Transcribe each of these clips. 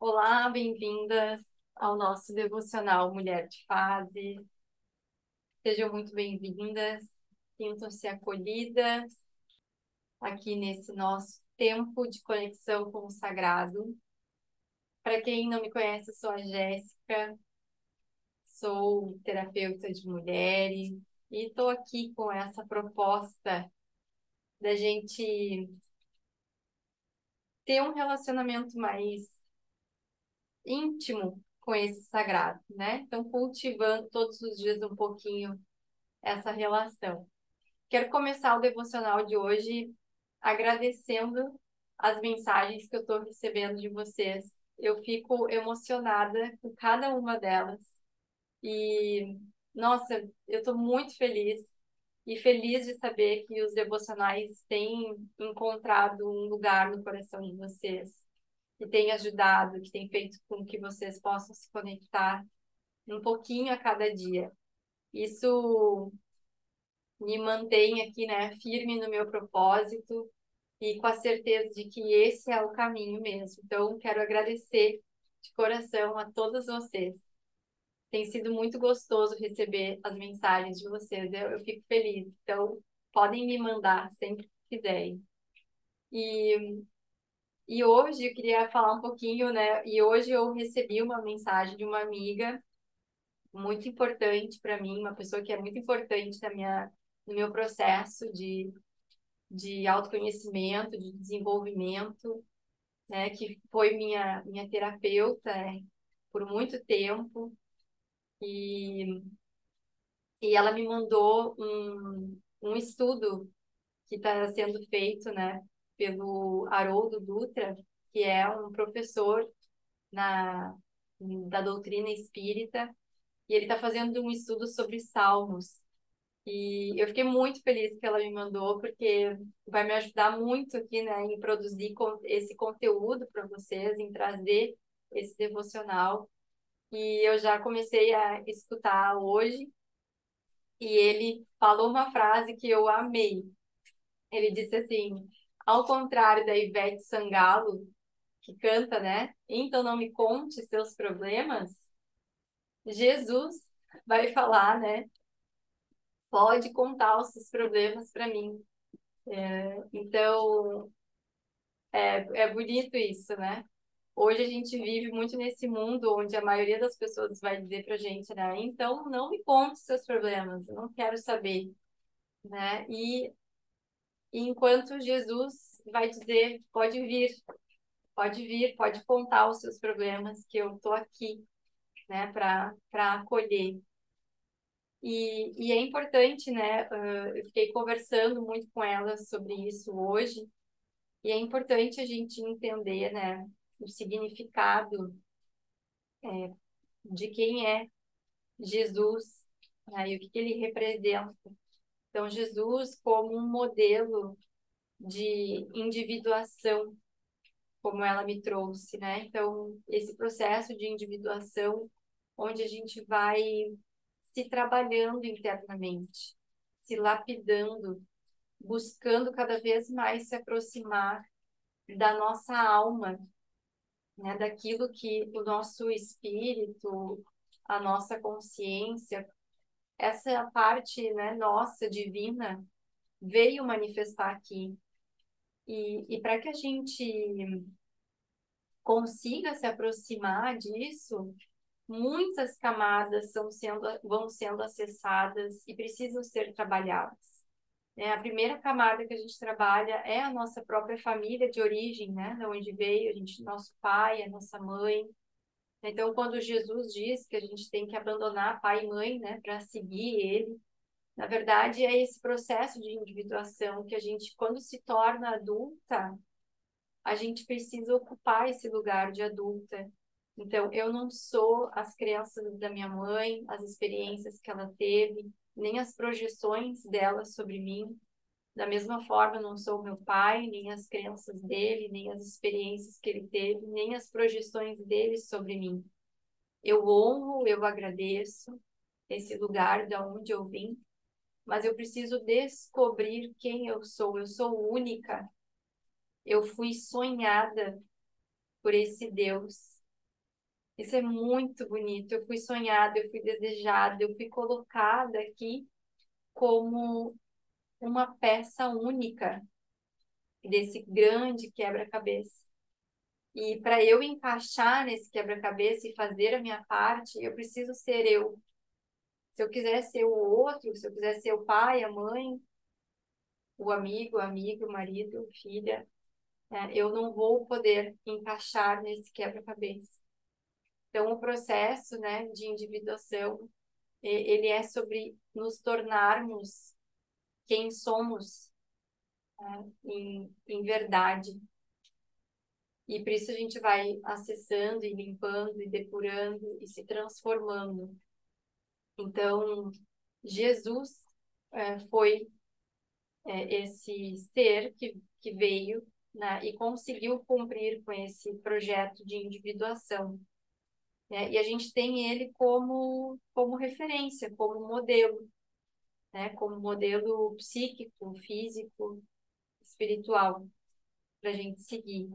Olá, bem-vindas ao nosso devocional Mulher de Fases. Sejam muito bem-vindas, sintam-se acolhidas aqui nesse nosso tempo de conexão com o sagrado. Para quem não me conhece, eu sou a Jéssica, sou terapeuta de mulheres e estou aqui com essa proposta da gente ter um relacionamento mais íntimo com esse sagrado, né? Então, cultivando todos os dias um pouquinho essa relação. Quero começar o devocional de hoje agradecendo as mensagens que eu estou recebendo de vocês. Eu fico emocionada com cada uma delas. E, nossa, eu estou muito feliz e feliz de saber que os devocionais têm encontrado um lugar no coração de vocês que tem ajudado, que tem feito com que vocês possam se conectar um pouquinho a cada dia. Isso me mantém aqui, né, firme no meu propósito e com a certeza de que esse é o caminho mesmo. Então, quero agradecer de coração a todos vocês. Tem sido muito gostoso receber as mensagens de vocês, eu, eu fico feliz. Então, podem me mandar sempre que quiserem. E e hoje eu queria falar um pouquinho, né? E hoje eu recebi uma mensagem de uma amiga muito importante para mim, uma pessoa que é muito importante na minha, no meu processo de, de autoconhecimento, de desenvolvimento, né? Que foi minha, minha terapeuta né, por muito tempo. E, e ela me mandou um, um estudo que está sendo feito, né? Pelo Haroldo Dutra, que é um professor na, da doutrina espírita, e ele está fazendo um estudo sobre salmos. E eu fiquei muito feliz que ela me mandou, porque vai me ajudar muito aqui né, em produzir esse conteúdo para vocês, em trazer esse devocional. E eu já comecei a escutar hoje, e ele falou uma frase que eu amei. Ele disse assim: ao contrário da Ivete Sangalo, que canta, né? Então não me conte seus problemas. Jesus vai falar, né? Pode contar os seus problemas para mim. É, então, é, é bonito isso, né? Hoje a gente vive muito nesse mundo onde a maioria das pessoas vai dizer pra gente, né? Então, não me conte seus problemas, eu não quero saber, né? E enquanto Jesus vai dizer: pode vir, pode vir, pode contar os seus problemas, que eu estou aqui, né, para acolher. E, e é importante, né? Eu fiquei conversando muito com ela sobre isso hoje, e é importante a gente entender, né, o significado é, de quem é Jesus, né, e o que, que ele representa. Então, Jesus como um modelo de individuação, como ela me trouxe, né? Então, esse processo de individuação, onde a gente vai se trabalhando internamente, se lapidando, buscando cada vez mais se aproximar da nossa alma, né? Daquilo que o nosso espírito, a nossa consciência essa parte né, nossa, divina, veio manifestar aqui. E, e para que a gente consiga se aproximar disso, muitas camadas são sendo, vão sendo acessadas e precisam ser trabalhadas. É, a primeira camada que a gente trabalha é a nossa própria família de origem, né? De onde veio a gente, nosso pai, a nossa mãe, então, quando Jesus diz que a gente tem que abandonar pai e mãe, né, para seguir ele, na verdade é esse processo de individuação que a gente, quando se torna adulta, a gente precisa ocupar esse lugar de adulta. Então, eu não sou as crianças da minha mãe, as experiências que ela teve, nem as projeções dela sobre mim. Da mesma forma, não sou meu pai, nem as crenças dele, nem as experiências que ele teve, nem as projeções dele sobre mim. Eu honro, eu agradeço esse lugar de onde eu vim, mas eu preciso descobrir quem eu sou. Eu sou única. Eu fui sonhada por esse Deus Isso é muito bonito. Eu fui sonhada, eu fui desejada, eu fui colocada aqui como uma peça única desse grande quebra-cabeça. E para eu encaixar nesse quebra-cabeça e fazer a minha parte, eu preciso ser eu. Se eu quiser ser o outro, se eu quiser ser o pai, a mãe, o amigo, a amiga, o marido, filha, né, eu não vou poder encaixar nesse quebra-cabeça. Então, o processo né, de individuação, ele é sobre nos tornarmos quem somos né, em, em verdade. E por isso a gente vai acessando e limpando e depurando e se transformando. Então, Jesus é, foi é, esse ser que, que veio né, e conseguiu cumprir com esse projeto de individuação. Né? E a gente tem ele como, como referência, como modelo, né? como modelo psíquico, físico, espiritual, para a gente seguir.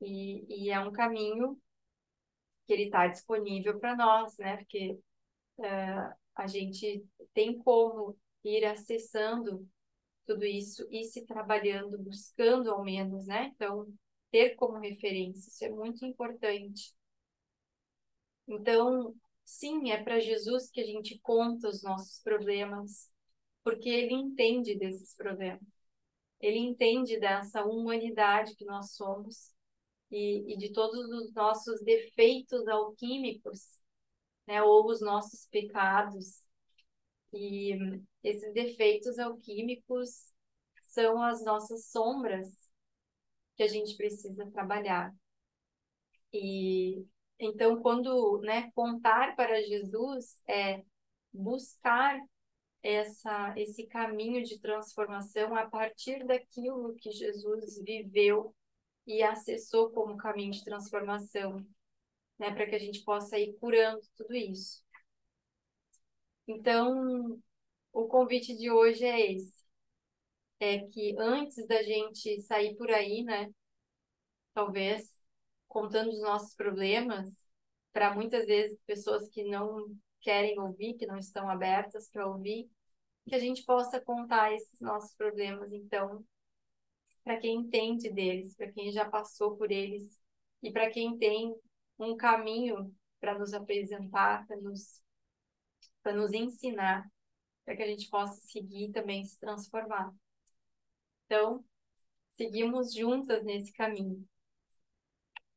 E, e é um caminho que ele está disponível para nós, né? Porque uh, a gente tem como ir acessando tudo isso e se trabalhando, buscando ao menos, né? Então, ter como referência, isso é muito importante. Então, sim, é para Jesus que a gente conta os nossos problemas, porque ele entende desses problemas. Ele entende dessa humanidade que nós somos e, e de todos os nossos defeitos alquímicos, né, ou os nossos pecados, e esses defeitos alquímicos são as nossas sombras que a gente precisa trabalhar. E então, quando né, contar para Jesus é buscar essa, esse caminho de transformação a partir daquilo que Jesus viveu e acessou como caminho de transformação, né, para que a gente possa ir curando tudo isso. Então, o convite de hoje é esse. É que antes da gente sair por aí, né, talvez contando os nossos problemas, para muitas vezes pessoas que não querem ouvir, que não estão abertas para ouvir, que a gente possa contar esses nossos problemas, então, para quem entende deles, para quem já passou por eles e para quem tem um caminho para nos apresentar, para nos nos ensinar, para que a gente possa seguir também se transformar. Então, seguimos juntas nesse caminho.